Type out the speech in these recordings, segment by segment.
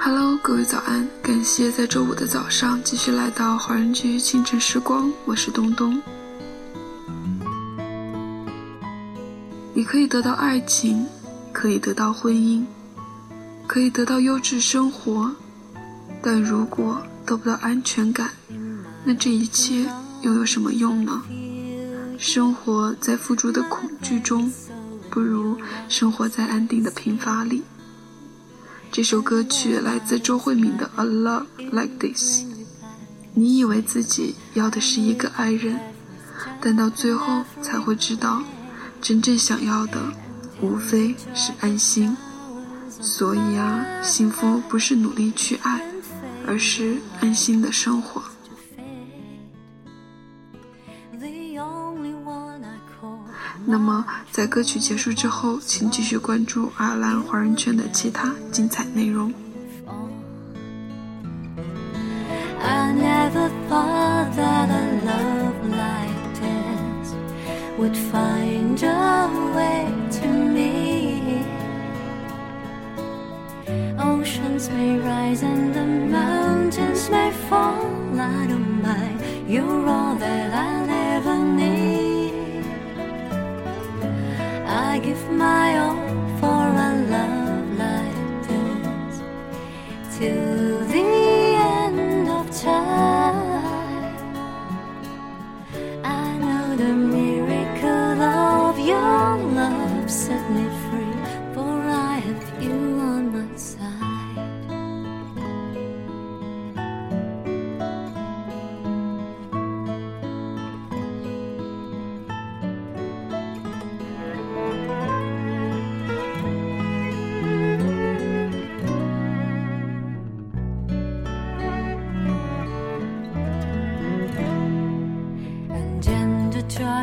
Hello，各位早安！感谢在周五的早上继续来到华人居清晨时光，我是东东。你可以得到爱情，可以得到婚姻，可以得到优质生活，但如果得不到安全感，那这一切又有什么用呢？生活在付出的恐惧中，不如生活在安定的贫乏里。这首歌曲来自周慧敏的《A Love Like This》。你以为自己要的是一个爱人，但到最后才会知道，真正想要的无非是安心。所以啊，幸福不是努力去爱，而是安心的生活。那么，在歌曲结束之后，请继续关注爱尔兰华人圈的其他精彩内容。I give my all for a love like this till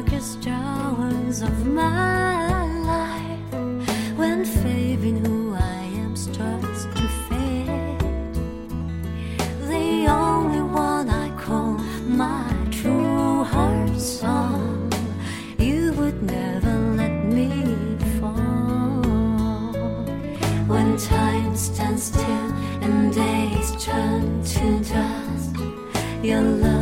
darkest hours of my life, when faith in who I am starts to fade, the only one I call my true heart song, you would never let me fall. When time stands still and days turn to dust, your love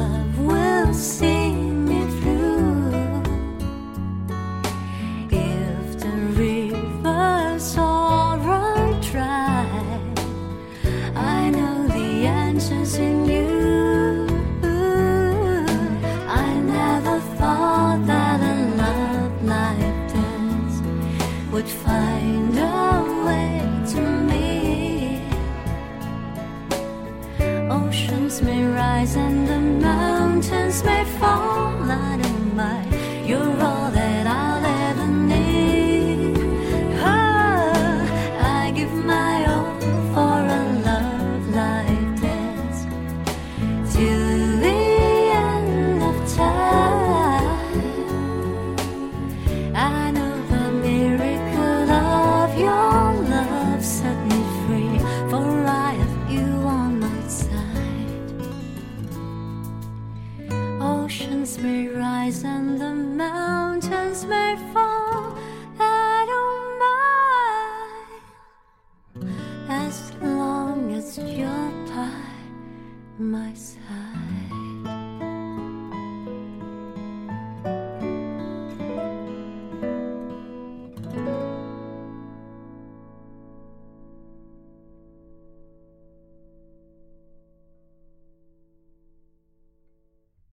would find a way to me. Oceans may rise and the mountains may fall. Oceans may rise and the mountains may fall. I don't mind as long as you're by my side.